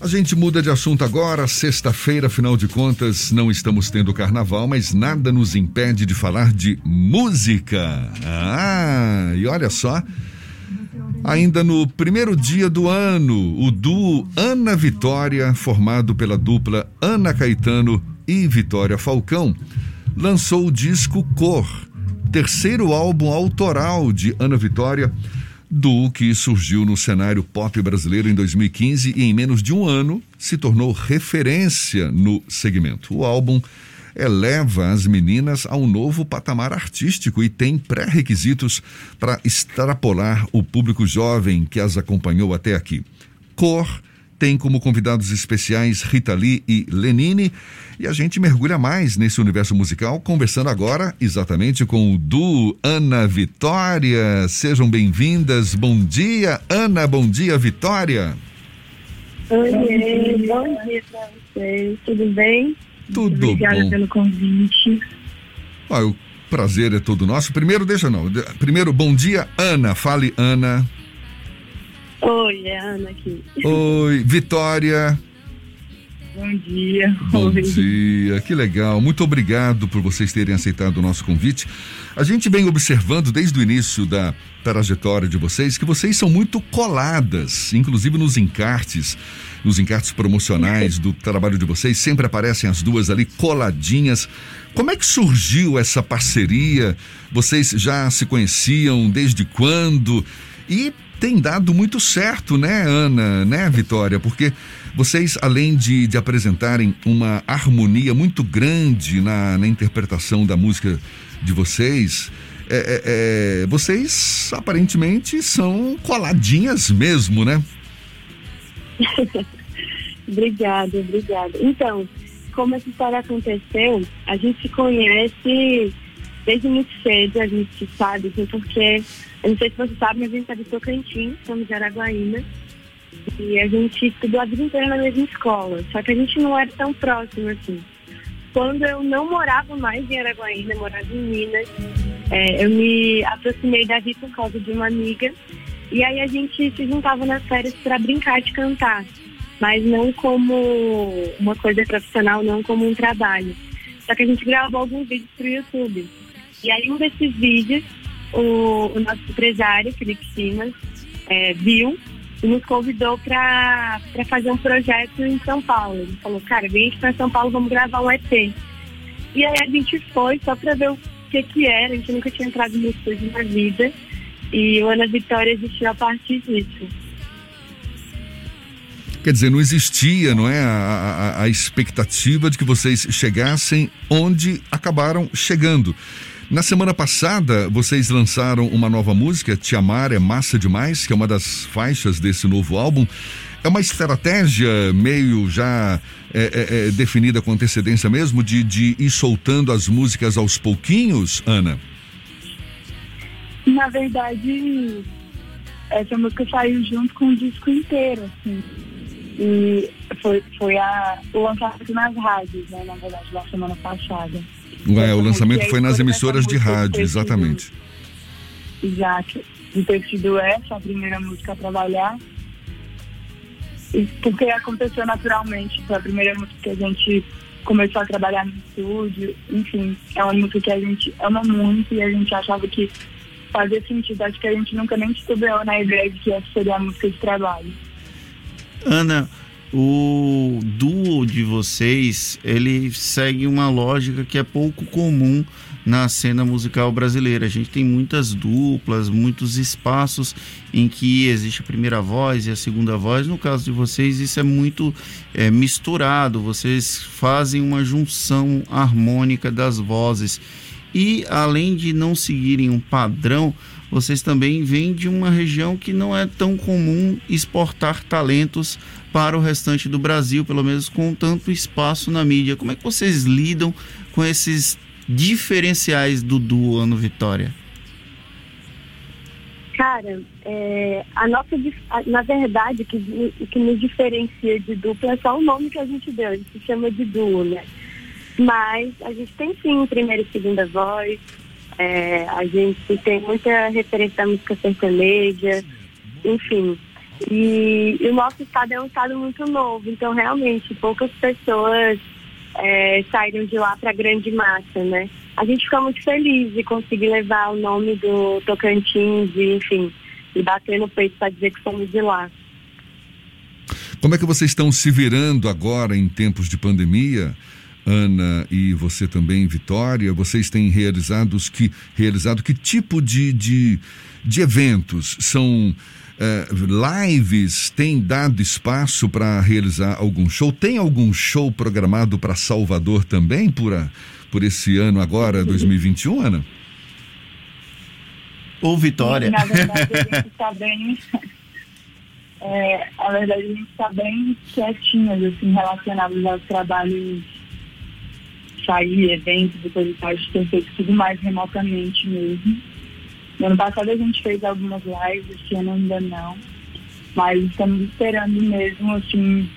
A gente muda de assunto agora. Sexta-feira, afinal de contas, não estamos tendo carnaval, mas nada nos impede de falar de música. Ah, e olha só. Ainda no primeiro dia do ano, o duo Ana Vitória, formado pela dupla Ana Caetano e Vitória Falcão, lançou o disco Cor, terceiro álbum autoral de Ana Vitória do que surgiu no cenário pop brasileiro em 2015 e em menos de um ano se tornou referência no segmento. O álbum eleva as meninas a um novo patamar artístico e tem pré-requisitos para extrapolar o público jovem que as acompanhou até aqui. Cor tem como convidados especiais Rita Lee e Lenine. E a gente mergulha mais nesse universo musical, conversando agora exatamente com o Du Ana Vitória. Sejam bem-vindas. Bom dia, Ana. Bom dia, Vitória. Oi, bom dia para vocês. Tudo bem? Tudo Obrigada bom. pelo convite. Ah, o prazer é todo nosso. Primeiro, deixa não. Primeiro, bom dia, Ana. Fale, Ana. Oi, é a Ana aqui. Oi, Vitória. Bom dia. Bom Oi. dia, que legal. Muito obrigado por vocês terem aceitado o nosso convite. A gente vem observando desde o início da trajetória de vocês que vocês são muito coladas, inclusive nos encartes, nos encartes promocionais do trabalho de vocês, sempre aparecem as duas ali coladinhas. Como é que surgiu essa parceria? Vocês já se conheciam desde quando? E tem dado muito certo, né, Ana, né, Vitória? Porque vocês, além de, de apresentarem uma harmonia muito grande na, na interpretação da música de vocês, é, é, é, vocês aparentemente são coladinhas mesmo, né? Obrigada, obrigada. Então, como essa história aconteceu, a gente conhece desde muito cedo, a gente sabe, assim, porque, eu não sei se você sabe, mas a gente é de Tocantins, somos de Araguaína, e a gente estudou a vida inteira na mesma escola, só que a gente não era tão próximo assim. Quando eu não morava mais em Araguaína, morava em Minas, é, eu me aproximei da Rita por causa de uma amiga, e aí a gente se juntava nas férias para brincar de cantar, mas não como uma coisa profissional, não como um trabalho. Só que a gente gravou alguns vídeos para o YouTube. E aí um desses vídeos, o, o nosso empresário, Felipe Simas, é, viu e nos convidou para fazer um projeto em São Paulo. Ele falou, cara, vem para São Paulo, vamos gravar um EP. E aí a gente foi só para ver o que que era, a gente nunca tinha entrado no estúdio na vida. E o Ana Vitória existiu a partir disso. Quer dizer, não existia, não é, a, a, a expectativa de que vocês chegassem onde acabaram chegando. Na semana passada, vocês lançaram uma nova música, Te Amar é Massa Demais, que é uma das faixas desse novo álbum. É uma estratégia meio já é, é, é, definida com antecedência mesmo, de, de ir soltando as músicas aos pouquinhos, Ana? Na verdade, essa música saiu junto com o disco inteiro, assim. E foi, foi a, o lançamento nas rádios, né, na verdade, na semana passada. Ué, o lançamento foi nas emissoras de rádio, exatamente. Exato. De ter sido essa a primeira música a trabalhar. E porque aconteceu naturalmente. Foi a primeira música que a gente começou a trabalhar no estúdio. Enfim, é uma música que a gente ama muito e a gente achava que fazia sentido. Acho que a gente nunca nem estudou na ideia de que essa seria a música de trabalho. Ana, o duo de vocês, ele segue uma lógica que é pouco comum na cena musical brasileira. A gente tem muitas duplas, muitos espaços em que existe a primeira voz e a segunda voz. No caso de vocês, isso é muito é, misturado. Vocês fazem uma junção harmônica das vozes. E além de não seguirem um padrão, vocês também vêm de uma região que não é tão comum exportar talentos para o restante do Brasil, pelo menos com tanto espaço na mídia. Como é que vocês lidam com esses diferenciais do duo Ano Vitória? Cara, é, a nossa, na verdade, o que, que nos diferencia de dupla é só o nome que a gente deu, a gente se chama de duo, né? Mas a gente tem sim primeira e segunda voz, é, a gente tem muita referência à música sertaneja, enfim. E, e, o nosso estado é um estado muito novo, então realmente poucas pessoas é, saíram de lá para a grande massa, né? A gente fica muito feliz de conseguir levar o nome do Tocantins e, enfim, e bater no peito para dizer que somos de lá. Como é que vocês estão se virando agora em tempos de pandemia? Ana e você também, Vitória, vocês têm realizado que, realizado que tipo de, de, de eventos? São é, lives? Tem dado espaço para realizar algum show? Tem algum show programado para Salvador também por, a, por esse ano agora, 2021, Ana? Ou Vitória? Na verdade, a gente está bem... É, a verdade, a gente está bem quietinhas, assim, relacionados aos trabalhos sair, eventos e coisas a gente tem feito tudo mais remotamente mesmo. No ano passado a gente fez algumas lives, esse ano ainda não. Mas estamos esperando mesmo, assim,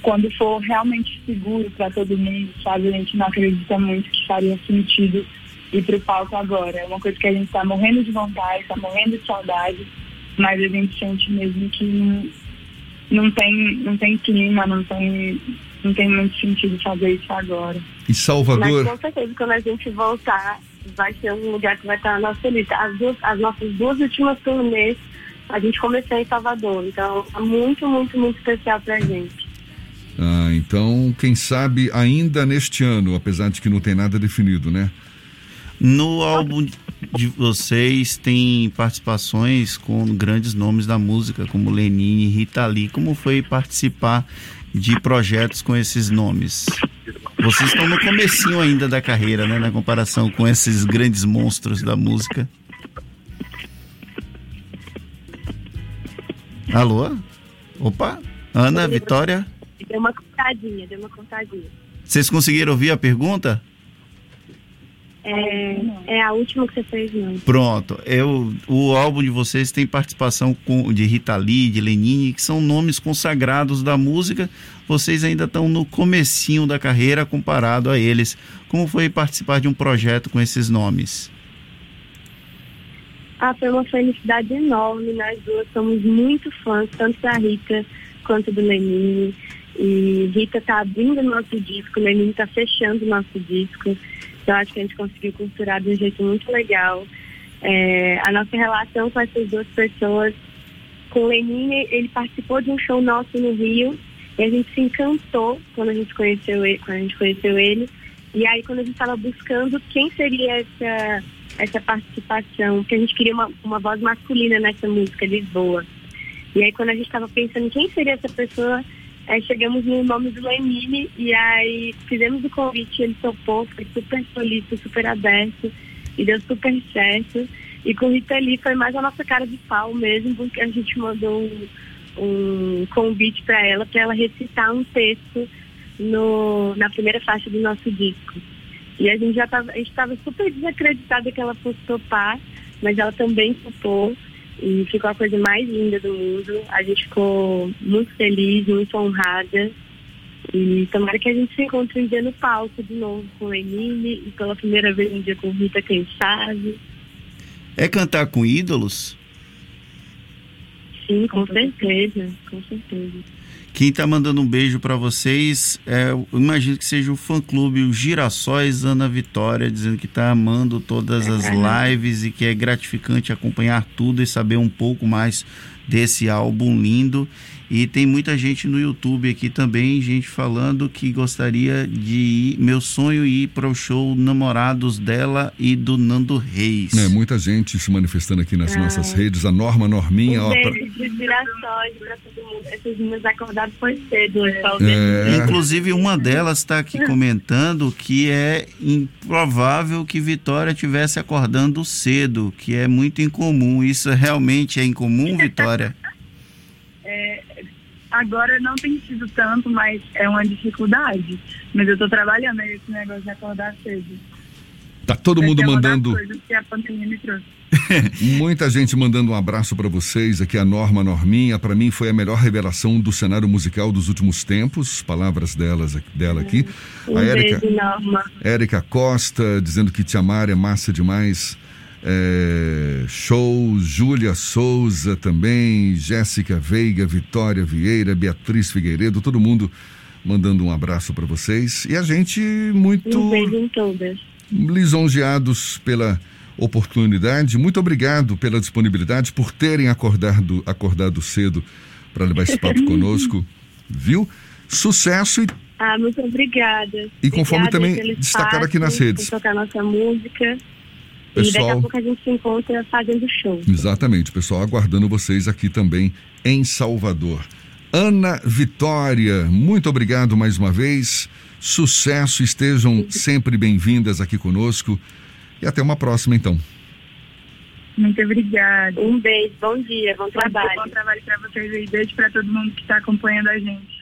quando for realmente seguro para todo mundo, sabe? A gente não acredita muito que faria sentido ir para o palco agora. É uma coisa que a gente está morrendo de vontade, está morrendo de saudade, mas a gente sente mesmo que não, não, tem, não tem clima, não tem não tem muito sentido fazer isso agora. E Salvador? Mas com certeza, quando a gente voltar, vai ser um lugar que vai estar na nossa lista. As, duas, as nossas duas últimas turnês, a gente começou em Salvador. Então, é muito, muito, muito especial pra gente. Ah, então, quem sabe ainda neste ano, apesar de que não tem nada definido, né? No álbum de vocês tem participações com grandes nomes da música, como Lenine e Rita Lee. Como foi participar de projetos com esses nomes? Vocês estão no comecinho ainda da carreira, né? Na comparação com esses grandes monstros da música. Alô? Opa? Ana, Vitória? Deu uma contadinha, deu uma contadinha. Vocês conseguiram ouvir a pergunta? É, é a última que você fez, não. Pronto. Eu, o álbum de vocês tem participação com, de Rita Lee, de Lenine, que são nomes consagrados da música. Vocês ainda estão no comecinho da carreira comparado a eles. Como foi participar de um projeto com esses nomes? Ah, foi uma felicidade enorme. Nós duas somos muito fãs, tanto da Rita quanto do Lenine. E Rita está abrindo o nosso disco, Lenine está fechando nosso disco. Então, acho que a gente conseguiu costurar de um jeito muito legal. É, a nossa relação com essas duas pessoas, com o Lenine, ele participou de um show nosso no Rio e a gente se encantou quando a gente conheceu ele. Quando a gente conheceu ele. E aí, quando a gente estava buscando quem seria essa, essa participação, porque a gente queria uma, uma voz masculina nessa música, Lisboa. E aí, quando a gente estava pensando quem seria essa pessoa, Aí chegamos no nome do Lenine e aí fizemos o convite, ele topou, foi super solícito, super aberto e deu super certo. E com Rita Lee foi mais a nossa cara de pau mesmo, porque a gente mandou um, um convite para ela, para ela recitar um texto no, na primeira faixa do nosso disco. E a gente já estava super desacreditada que ela fosse topar, mas ela também topou. E ficou a coisa mais linda do mundo. A gente ficou muito feliz, muito honrada. E tomara que a gente se encontre um dia no palco de novo com a Emile e pela primeira vez um dia com Rita, quem sabe. É cantar com ídolos? Sim, com certeza, com certeza. Quem está mandando um beijo para vocês, é, eu imagino que seja o fã-clube o Girassóis Ana Vitória, dizendo que está amando todas as lives e que é gratificante acompanhar tudo e saber um pouco mais desse álbum lindo. E tem muita gente no YouTube aqui também, gente falando que gostaria de ir. Meu sonho é ir para o show Namorados dela e do Nando Reis. É, muita gente se manifestando aqui nas ah. nossas redes. A Norma Norminha. Um ó, pra... de girassóis para todo mundo. Essas meninas acordadas foi cedo. É. Inclusive, uma delas está aqui comentando que é improvável que Vitória tivesse acordando cedo, que é muito incomum. Isso realmente é incomum, Vitória? Agora não tem sido tanto, mas é uma dificuldade. Mas eu estou trabalhando aí esse negócio de acordar cedo. Tá todo mundo é mandando. que a pandemia me trouxe. Muita gente mandando um abraço para vocês. Aqui a Norma Norminha, para mim foi a melhor revelação do cenário musical dos últimos tempos. Palavras delas, dela aqui. Um a. Érica Costa dizendo que te amar é massa demais. É, show, Júlia Souza também, Jéssica Veiga, Vitória Vieira, Beatriz Figueiredo, todo mundo mandando um abraço para vocês. E a gente muito lisonjeados pela oportunidade. Muito obrigado pela disponibilidade, por terem acordado, acordado cedo para levar esse papo conosco, viu? Sucesso e, Ah, muito obrigada. E conforme Obrigada também pelo destacar aqui nas redes. Tocar nossa música. E daqui pessoal. a pouco a gente se encontra fazendo show. Exatamente, pessoal, aguardando vocês aqui também em Salvador. Ana Vitória, muito obrigado mais uma vez. Sucesso, estejam sempre bem-vindas aqui conosco. E até uma próxima, então. Muito obrigada. Um beijo, bom dia, bom trabalho. Bom trabalho para vocês aí. Beijo para todo mundo que está acompanhando a gente.